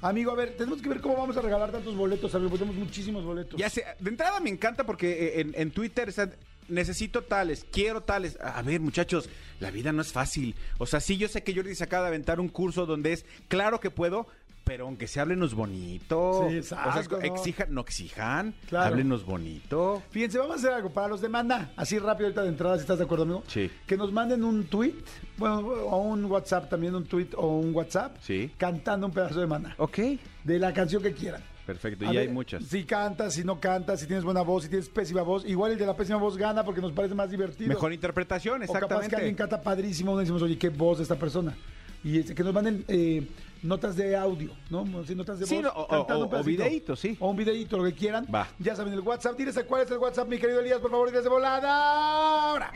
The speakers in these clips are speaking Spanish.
amigo, a ver, tenemos que ver cómo vamos a regalar tantos boletos. Amigo, tenemos muchísimos boletos. Ya sé, de entrada me encanta porque eh, en, Twitter necesito tales, quiero tales. A ver, muchachos, la vida no es fácil. O sea, sí, yo sé que Jordi se acaba de aventar un curso donde es claro que puedo, pero aunque se háblenos bonito. Sí, exacto, O sea, ¿no? exijan, no exijan, Claro. háblenos bonito. Fíjense, vamos a hacer algo para los de Manda, así rápido ahorita de entrada, si estás de acuerdo, amigo. Sí. Que nos manden un tweet, bueno, o un WhatsApp también, un tweet o un WhatsApp. Sí. Cantando un pedazo de Manda. Ok, De la canción que quieran. perfecto, y hay ver, muchas. Si cantas, si no cantas, si tienes buena voz, si tienes pésima voz. Igual el de la pésima voz gana porque nos parece más divertido. Mejor interpretación, O capaz que exactamente. alguien canta padrísimo, uno decimos, oye, qué voz de esta persona. Y este, que nos manden eh, notas de audio, ¿no? Sí, notas de Sí, voz. no, o- o- un o videíto, sí. O un videíto, lo que quieran. Va. Ya saben el WhatsApp. Diles cuál es el WhatsApp, mi querido Elías, por favor, y de volada. Ahora.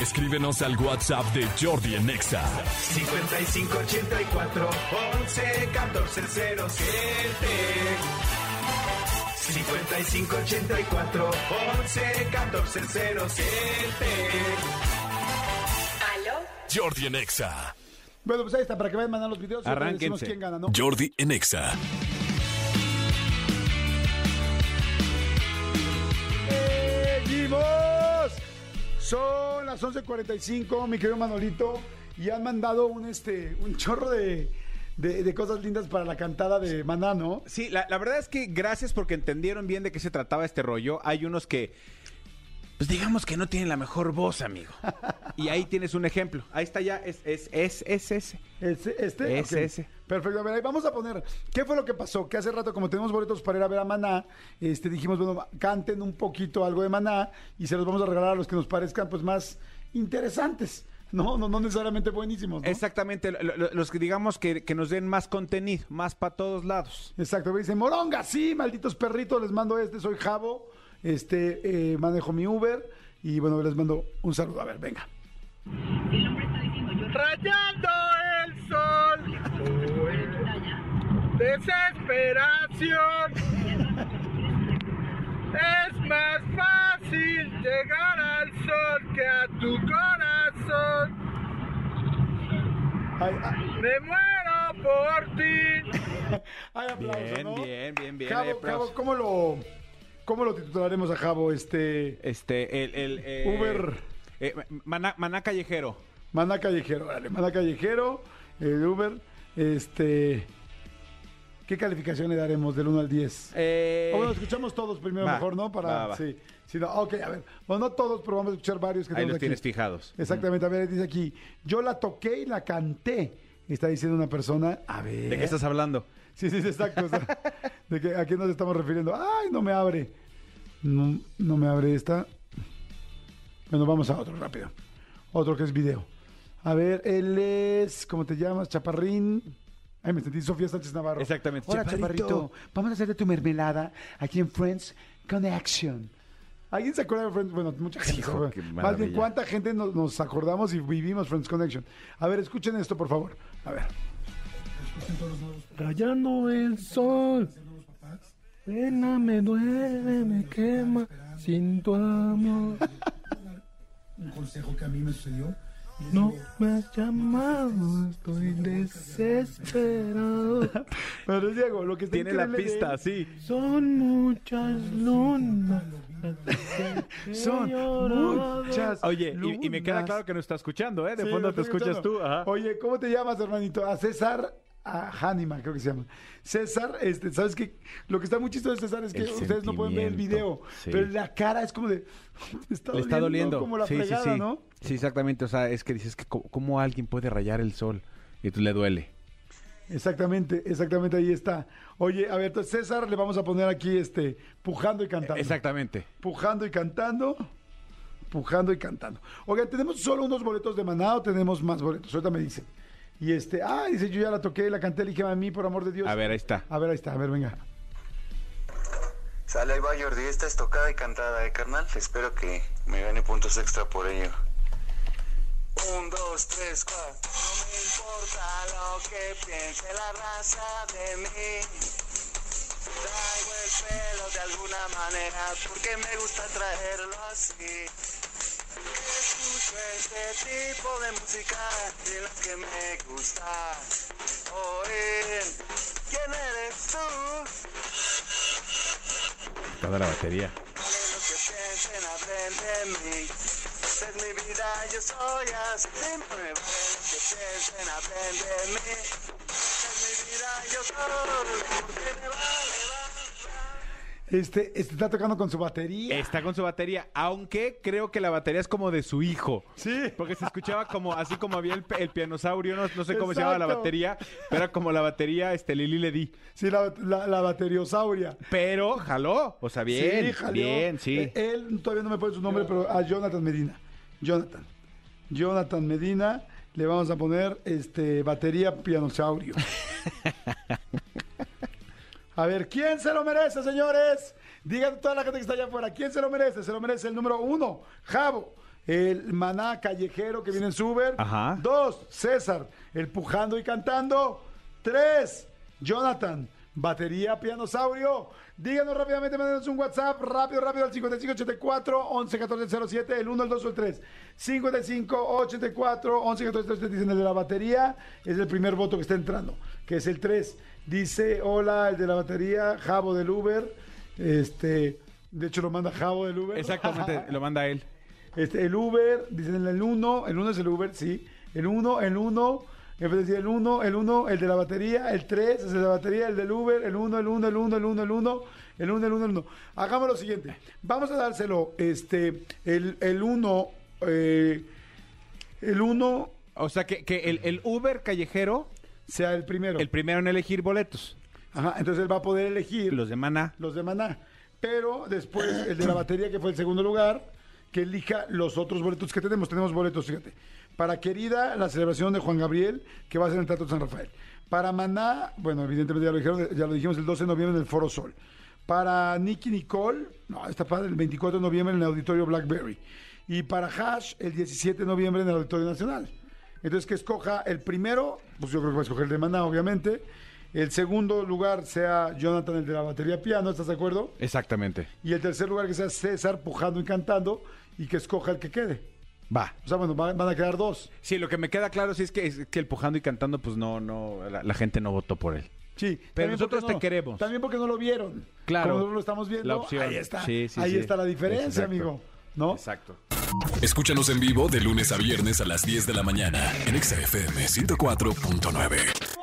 Escríbenos al WhatsApp de Jordi en Exa. 5584 11 14 07 5584 11 14 07 ¿Aló? Jordi en Exa. Bueno, pues ahí está, para que vayan mandando los videos. y ahorita decimos Arránquense. quién gana, ¿no? Jordi en Exa. ¡Seguimos! Son las 11.45, mi querido Manolito, y han mandado un, este, un chorro de, de- de cosas lindas para la cantada de Maná, ¿no? Sí, la, la verdad es que gracias porque entendieron bien de qué se trataba este rollo. Hay unos que, pues digamos que no tienen la mejor voz, amigo. Y ahí tienes un ejemplo. Ahí está ya, es, es, es, es ese. Este, este, Es ese. Perfecto, a ver, ahí vamos a poner, ¿qué fue lo que pasó? Que hace rato, como tenemos boletos para ir a ver a Maná, este, dijimos, bueno, canten un poquito algo de Maná y se los vamos a regalar a los que nos parezcan, pues, más interesantes. No, no, no necesariamente buenísimos, ¿no? Exactamente, lo- lo- los que digamos que, que nos den más contenido, más para todos lados. Exacto, me dicen, Moronga, sí, malditos perritos, les mando este, soy Javo, este, eh, manejo mi Uber y bueno, les mando un saludo. A ver, venga. Rayando el sol Desesperación Es más fácil llegar al sol que a tu corazón Ay, ay, Me muero por ti hay aplauso, Bien, ¿no? bien, bien, bien. ¿cómo lo, ¿cómo lo titularemos a Javo? Este, Este, el, el, eh, Uber. eh, maná, Maná callejero. Maná Callejero, órale, Maná Callejero, el Uber, este... ¿Qué calificación le daremos del 1 al 10? Eh, O bueno, escuchamos todos primero, va, mejor, ¿no? Para, va, va. Sí, sí, no, ok, a ver. Bueno, no todos, pero vamos a escuchar varios que ahí los aquí. tienes fijados. Exactamente, a ver, dice aquí, yo la toqué y la canté. Está diciendo una persona, a ver. ¿De qué estás hablando? Sí, sí, exacto. o sea, ¿De qué, ¿A qué nos estamos refiriendo? Ay, no me abre. No, no me abre esta. Bueno, vamos a otro rápido. Otro que es video. A ver, él es, ¿cómo te llamas? Chaparrín. Ay, me sentí Sofía Sánchez Navarro. Exactamente. Hola, Chaparrito. Chaparrito. Vamos a hacer de tu mermelada aquí en Friends Connection. ¿Alguien se acuerda de Friends? Bueno, mucha gente. Hijo, qué Más bien. ¿cuánta gente nos, nos acordamos y vivimos Friends Connection? A ver, escuchen esto, por favor. A ver. Rayando el sol. Pena me duele, me quema sin tu amor. Un consejo que a mí me sucedió. No me has llamado, estoy desesperado. Pero Diego, lo que está Tiene la pista, sí. Son muchas lunas. Son muchas. Oye, y, y me queda claro que no está escuchando, ¿eh? De Sí, fondo te escuchas escuchando. tú. Ajá. Oye, ¿cómo te llamas, hermanito? A César a Hannima, creo que se llama. César, este, ¿sabes qué? Lo que está muy chistoso de César es que El ustedes no pueden ver el video, sí. pero la cara es como de... está Le está doliendo. Como la sí, fregada, sí, sí. ¿no? Sí, exactamente. O sea, es que dices que cómo alguien puede rayar el sol y tú le duele. Exactamente, exactamente ahí está. Oye, a ver, entonces César le vamos a poner aquí, este, pujando y cantando. Exactamente. Pujando y cantando. Pujando y cantando. Oigan, ¿tenemos solo unos boletos de maná o tenemos más boletos? Ahorita me dicen. Y este, ah, dice, yo ya la toqué, la canté, le dije a mí, por amor de Dios. A ver, ahí está. A ver, ahí está, a ver, venga. Sale, ahí va Jordi, esta es tocada y cantada, ¿eh, carnal? Espero que me gane puntos extra por ello. Un, dos, tres, cuatro. No me importa lo que piense la raza de mí. Traigo el pelo de alguna manera porque me gusta traerlo así. Escucho este tipo de música de la que me gusta oír. ¿Quién eres tú? Toda la batería. Lo que piensen, hablen de mí. Esta es mi vida, yo soy así. Siempre vale lo que piensen, hablen de mí. Esta es mi vida, yo soy. Porque me vale, vale. Este, este está tocando con su batería. Está con su batería, aunque creo que la batería es como de su hijo. Sí. Porque se escuchaba como, así como había el, el pianosaurio, no, no sé cómo se llama la batería, pero era como la batería, este, Lili le di. Sí, la, la, la bateriosauria. Pero jaló, o sea, bien, Sí, jaleó. bien, sí. Eh, Él todavía no me pone su nombre, pero a Jonathan Medina. Jonathan. Jonathan Medina. Le vamos a poner este batería pianosaurio. A ver, ¿quién se lo merece, señores? Digan toda la gente que está allá afuera, ¿quién se lo merece? Se lo merece el número uno, Javo, el maná callejero que viene en su Uber. Ajá. Dos, César, el pujando y cantando. Tres, Jonathan, batería pianosaurio. Díganos rápidamente, mándenos un WhatsApp, rápido, rápido, al 5584 111407, el 1, el 2 o el 3. 5584 111407, dicen el de la batería, es el primer voto que está entrando, que es el 3. Dice, hola, el de la batería, Javo del Uber. Este, de hecho lo manda Javo del Uber. Exactamente, lo manda él. Este, el Uber, dicen el 1, el 1 es el Uber, sí. El 1, el 1, de decir el 1, el 1, el de la batería, el 3 es el de la batería, el del Uber, el 1, el 1, el 1, el 1, el 1, el 1, el 1, el 1. Hagamos lo siguiente, vamos a dárselo, este, el, el 1, eh, el 1 O sea, que, que el, el Uber callejero, sea el primero. el primero en elegir boletos. Ajá, entonces él va a poder elegir Los de Maná. los de Maná. Pero después el de la batería, que fue el segundo lugar, que elija los otros boletos que tenemos. Tenemos boletos, fíjate. Para Querida, la celebración de Juan Gabriel, que va a ser en el Teatro San Rafael. Para Maná, bueno, evidentemente ya lo, dijeron, ya lo dijimos el 12 de noviembre en el Foro Sol. Para Nicky Nicole, no, está padre, el 24 de noviembre en el Auditorio Blackberry. Y para Hash, el 17 de noviembre en el Auditorio Nacional. Entonces, que escoja el primero, pues yo creo que va a escoger el de Maná, obviamente. El segundo lugar sea Jonathan, el de la batería piano, ¿estás de acuerdo? Exactamente. Y el tercer lugar que sea César pujando y cantando y que escoja el que quede. Va. O sea, bueno, va- van a quedar dos. Sí, lo que me queda claro sí es que, es que el pujando y cantando, pues no, no, la, la gente no votó por él. Sí, Pero nosotros te queremos. También porque no lo vieron. Claro. Como nosotros lo estamos viendo, La opción. ahí está. Sí, sí, ahí sí. está la diferencia, Exacto. amigo. ¿No? Exacto. Escúchanos en vivo de lunes a viernes a las 10 de la mañana en Exa FM 104.9.